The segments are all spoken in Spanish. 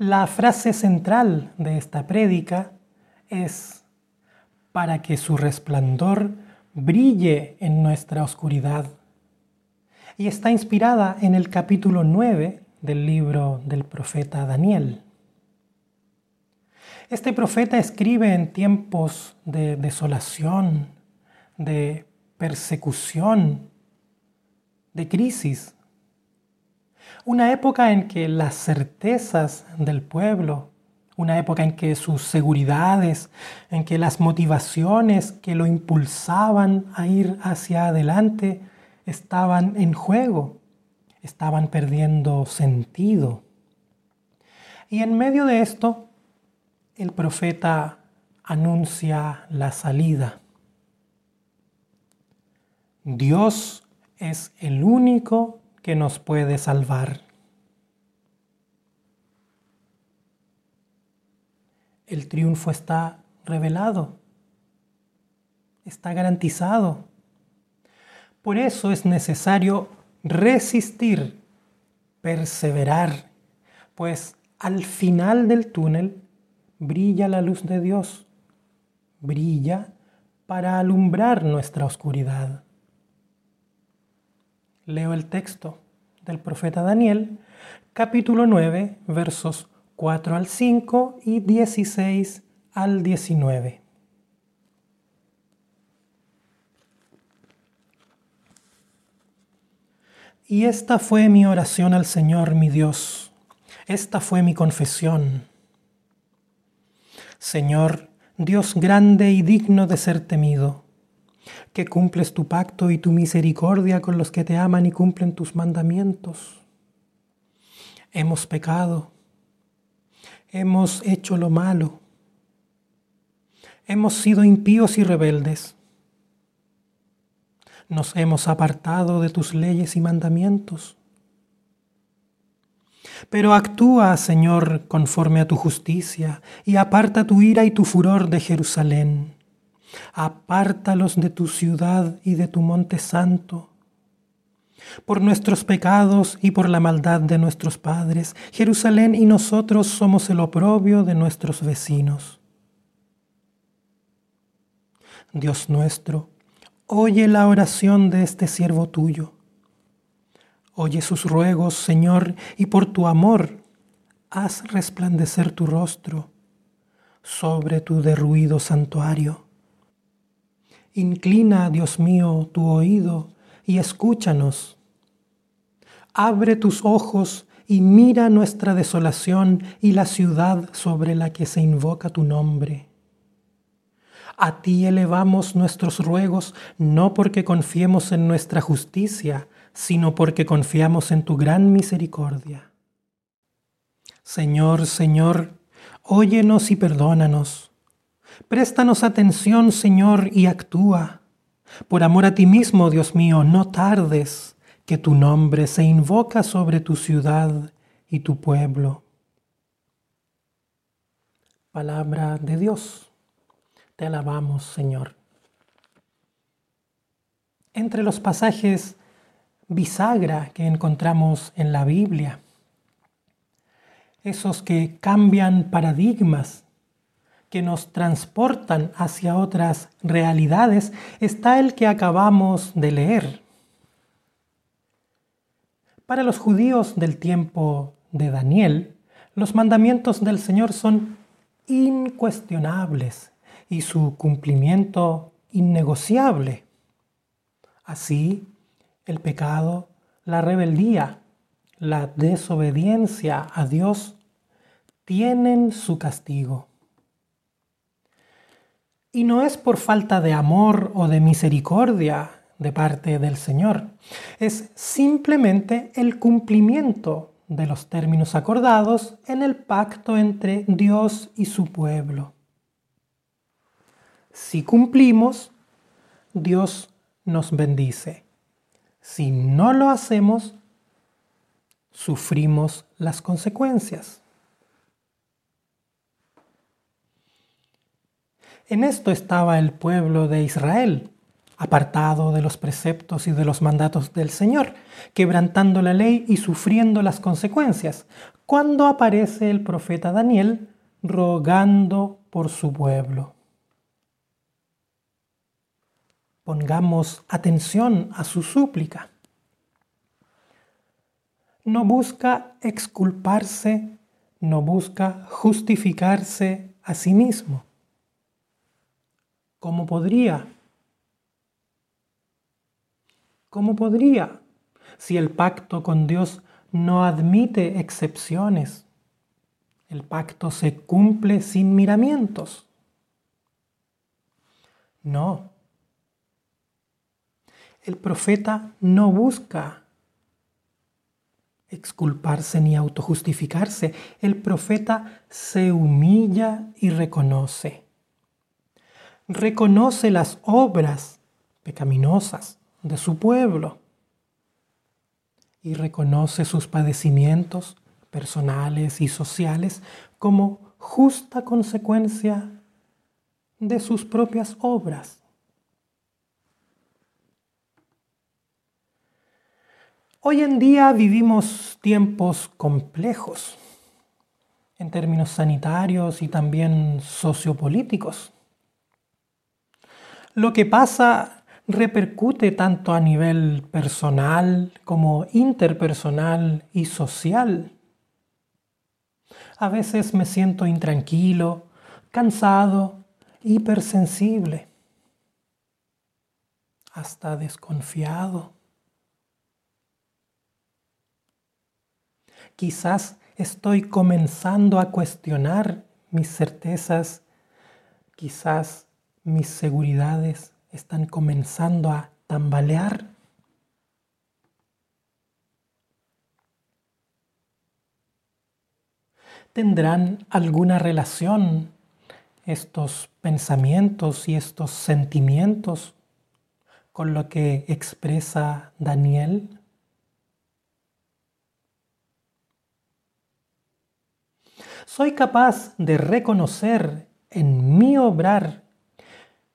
La frase central de esta prédica es para que su resplandor brille en nuestra oscuridad. Y está inspirada en el capítulo 9 del libro del profeta Daniel. Este profeta escribe en tiempos de desolación, de persecución, de crisis. Una época en que las certezas del pueblo, una época en que sus seguridades, en que las motivaciones que lo impulsaban a ir hacia adelante estaban en juego, estaban perdiendo sentido. Y en medio de esto, el profeta anuncia la salida. Dios es el único que nos puede salvar. El triunfo está revelado, está garantizado. Por eso es necesario resistir, perseverar, pues al final del túnel brilla la luz de Dios, brilla para alumbrar nuestra oscuridad. Leo el texto del profeta Daniel, capítulo 9, versos 4 al 5 y 16 al 19. Y esta fue mi oración al Señor mi Dios, esta fue mi confesión Señor, Dios grande y digno de ser temido, que cumples tu pacto y tu misericordia con los que te aman y cumplen tus mandamientos. Hemos pecado, hemos hecho lo malo, hemos sido impíos y rebeldes, nos hemos apartado de tus leyes y mandamientos pero actúa, Señor, conforme a tu justicia, y aparta tu ira y tu furor de Jerusalén. Apártalos de tu ciudad y de tu monte santo. Por nuestros pecados y por la maldad de nuestros padres, Jerusalén y nosotros somos el oprobio de nuestros vecinos. Dios nuestro, oye la oración de este siervo tuyo Oye sus ruegos, Señor, y por tu amor haz resplandecer tu rostro sobre tu derruido santuario. Inclina, Dios mío, tu oído y escúchanos. Abre tus ojos y mira nuestra desolación y la ciudad sobre la que se invoca tu nombre. A ti elevamos nuestros ruegos no porque confiemos en nuestra justicia, sino porque confiamos en tu gran misericordia. Señor, Señor, óyenos y perdónanos. Préstanos atención, Señor, y actúa. Por amor a ti mismo, Dios mío, no tardes, que tu nombre se invoca sobre tu ciudad y tu pueblo. Palabra de Dios. Te alabamos, Señor. Entre los pasajes bisagra que encontramos en la Biblia. Esos que cambian paradigmas, que nos transportan hacia otras realidades, está el que acabamos de leer. Para los judíos del tiempo de Daniel, los mandamientos del Señor son incuestionables y su cumplimiento innegociable. Así, el pecado, la rebeldía, la desobediencia a Dios tienen su castigo. Y no es por falta de amor o de misericordia de parte del Señor, es simplemente el cumplimiento de los términos acordados en el pacto entre Dios y su pueblo. Si cumplimos, Dios nos bendice. Si no lo hacemos, sufrimos las consecuencias. En esto estaba el pueblo de Israel apartado de los preceptos y de los mandatos del Señor, quebrantando la ley y sufriendo las consecuencias, cuando aparece el profeta Daniel rogando por su pueblo. Pongamos atención a su súplica. No busca exculparse, no busca justificarse a sí mismo. ¿Cómo podría? ¿Cómo podría si el pacto con Dios no admite excepciones? El pacto se cumple sin miramientos. No. El profeta no busca exculparse ni autojustificarse. El profeta se humilla y reconoce. Reconoce las obras pecaminosas de su pueblo y reconoce sus padecimientos personales y sociales como justa consecuencia de sus propias obras. Hoy en día vivimos tiempos complejos en términos sanitarios y también sociopolíticos. Lo que pasa repercute tanto a nivel personal como interpersonal y social. A veces me siento intranquilo, cansado, hipersensible, hasta desconfiado. Quizás estoy comenzando a cuestionar mis certezas, quizás mis seguridades están comenzando a tambalear. ¿Tendrán alguna relación estos pensamientos y estos sentimientos con lo que expresa Daniel? soy capaz de reconocer en mi obrar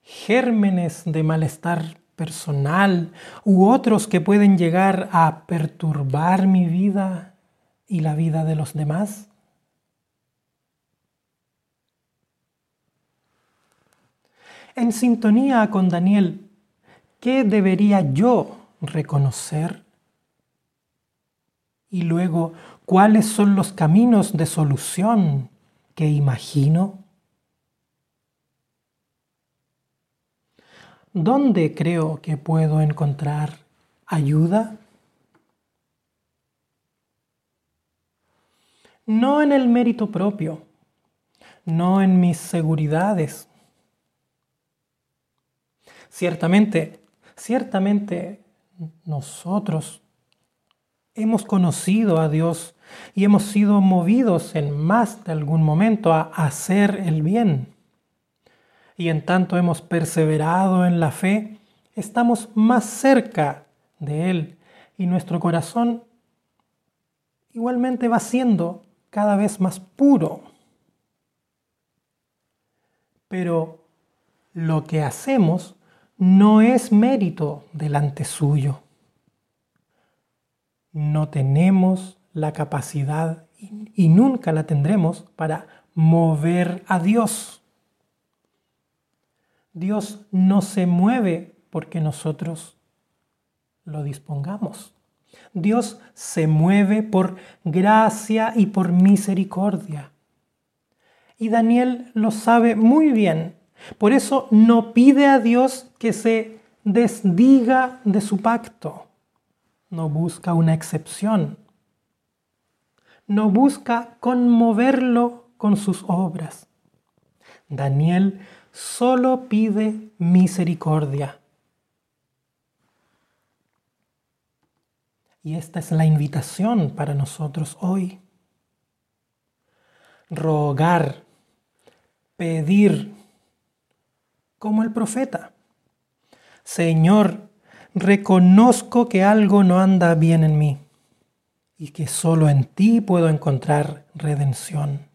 gérmenes de malestar personal u otros que pueden llegar a perturbar mi vida y la vida de los demás? En sintonía con Daniel, ¿qué debería yo reconocer? Y luego, ¿Cuáles son los caminos de solución que imagino? ¿Dónde creo que puedo encontrar ayuda? No en el mérito propio, no en mis seguridades. Ciertamente, ciertamente nosotros hemos conocido a Dios y hemos sido movidos en más de algún momento a hacer el bien. Y en tanto hemos perseverado en la fe, estamos más cerca de Él y nuestro corazón igualmente va siendo cada vez más puro. Pero lo que hacemos no es mérito delante suyo. No tenemos la capacidad y nunca la tendremos para mover a Dios. Dios no se mueve porque nosotros lo dispongamos. Dios se mueve por gracia y por misericordia. Y Daniel lo sabe muy bien. Por eso no pide a Dios que se desdiga de su pacto. No busca una excepción no busca conmoverlo con sus obras. Daniel solo pide misericordia. Y esta es la invitación para nosotros hoy. Rogar, pedir, como el profeta. Señor, reconozco que algo no anda bien en mí y que solo en ti puedo encontrar redención.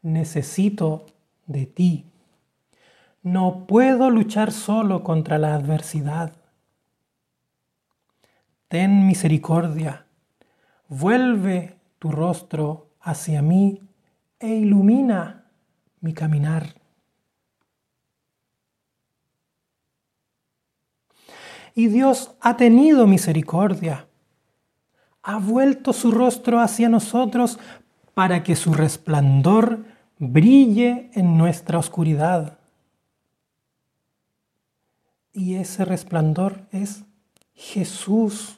Necesito de ti. No puedo luchar solo contra la adversidad. Ten misericordia, vuelve tu rostro hacia mí e ilumina mi caminar. Y Dios ha tenido misericordia, ha vuelto su rostro hacia nosotros para que su resplandor brille en nuestra oscuridad. Y ese resplandor es Jesús.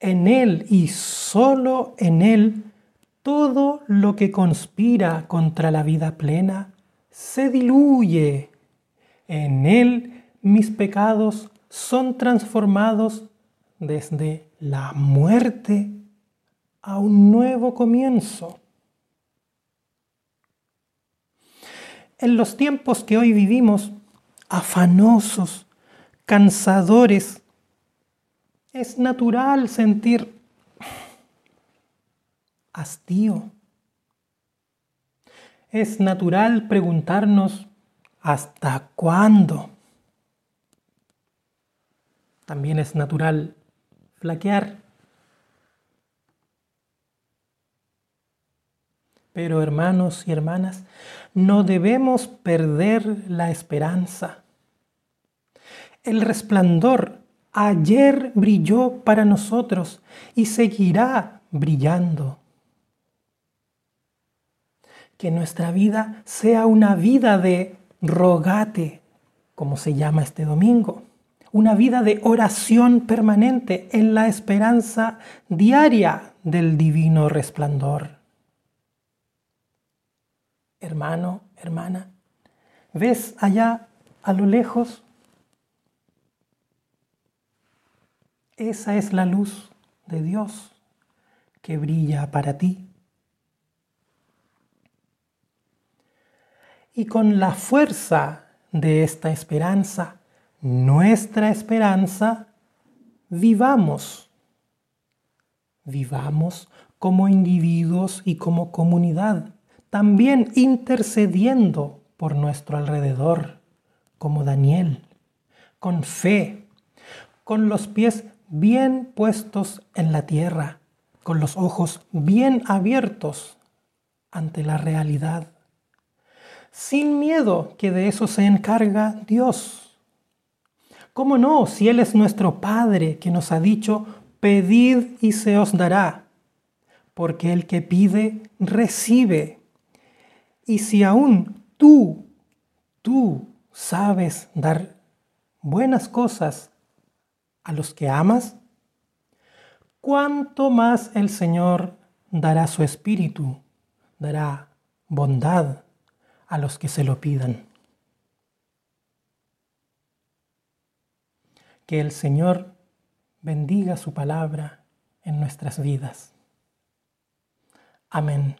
En Él y solo en Él, todo lo que conspira contra la vida plena se diluye. En Él mis pecados son transformados desde la muerte a un nuevo comienzo. En los tiempos que hoy vivimos, afanosos, cansadores, es natural sentir hastío. Es natural preguntarnos hasta cuándo. También es natural flaquear. Pero hermanos y hermanas, no debemos perder la esperanza. El resplandor ayer brilló para nosotros y seguirá brillando. Que nuestra vida sea una vida de rogate, como se llama este domingo. Una vida de oración permanente en la esperanza diaria del divino resplandor hermano, hermana, ¿ves allá a lo lejos? Esa es la luz de Dios que brilla para ti. Y con la fuerza de esta esperanza, nuestra esperanza, vivamos. Vivamos como individuos y como comunidad también intercediendo por nuestro alrededor, como Daniel, con fe, con los pies bien puestos en la tierra, con los ojos bien abiertos ante la realidad, sin miedo que de eso se encarga Dios. ¿Cómo no? Si Él es nuestro Padre que nos ha dicho, pedid y se os dará, porque el que pide, recibe y si aún tú, tú sabes dar buenas cosas a los que amas, cuánto más el Señor dará su espíritu, dará bondad a los que se lo pidan. Que el Señor bendiga su palabra en nuestras vidas. Amén.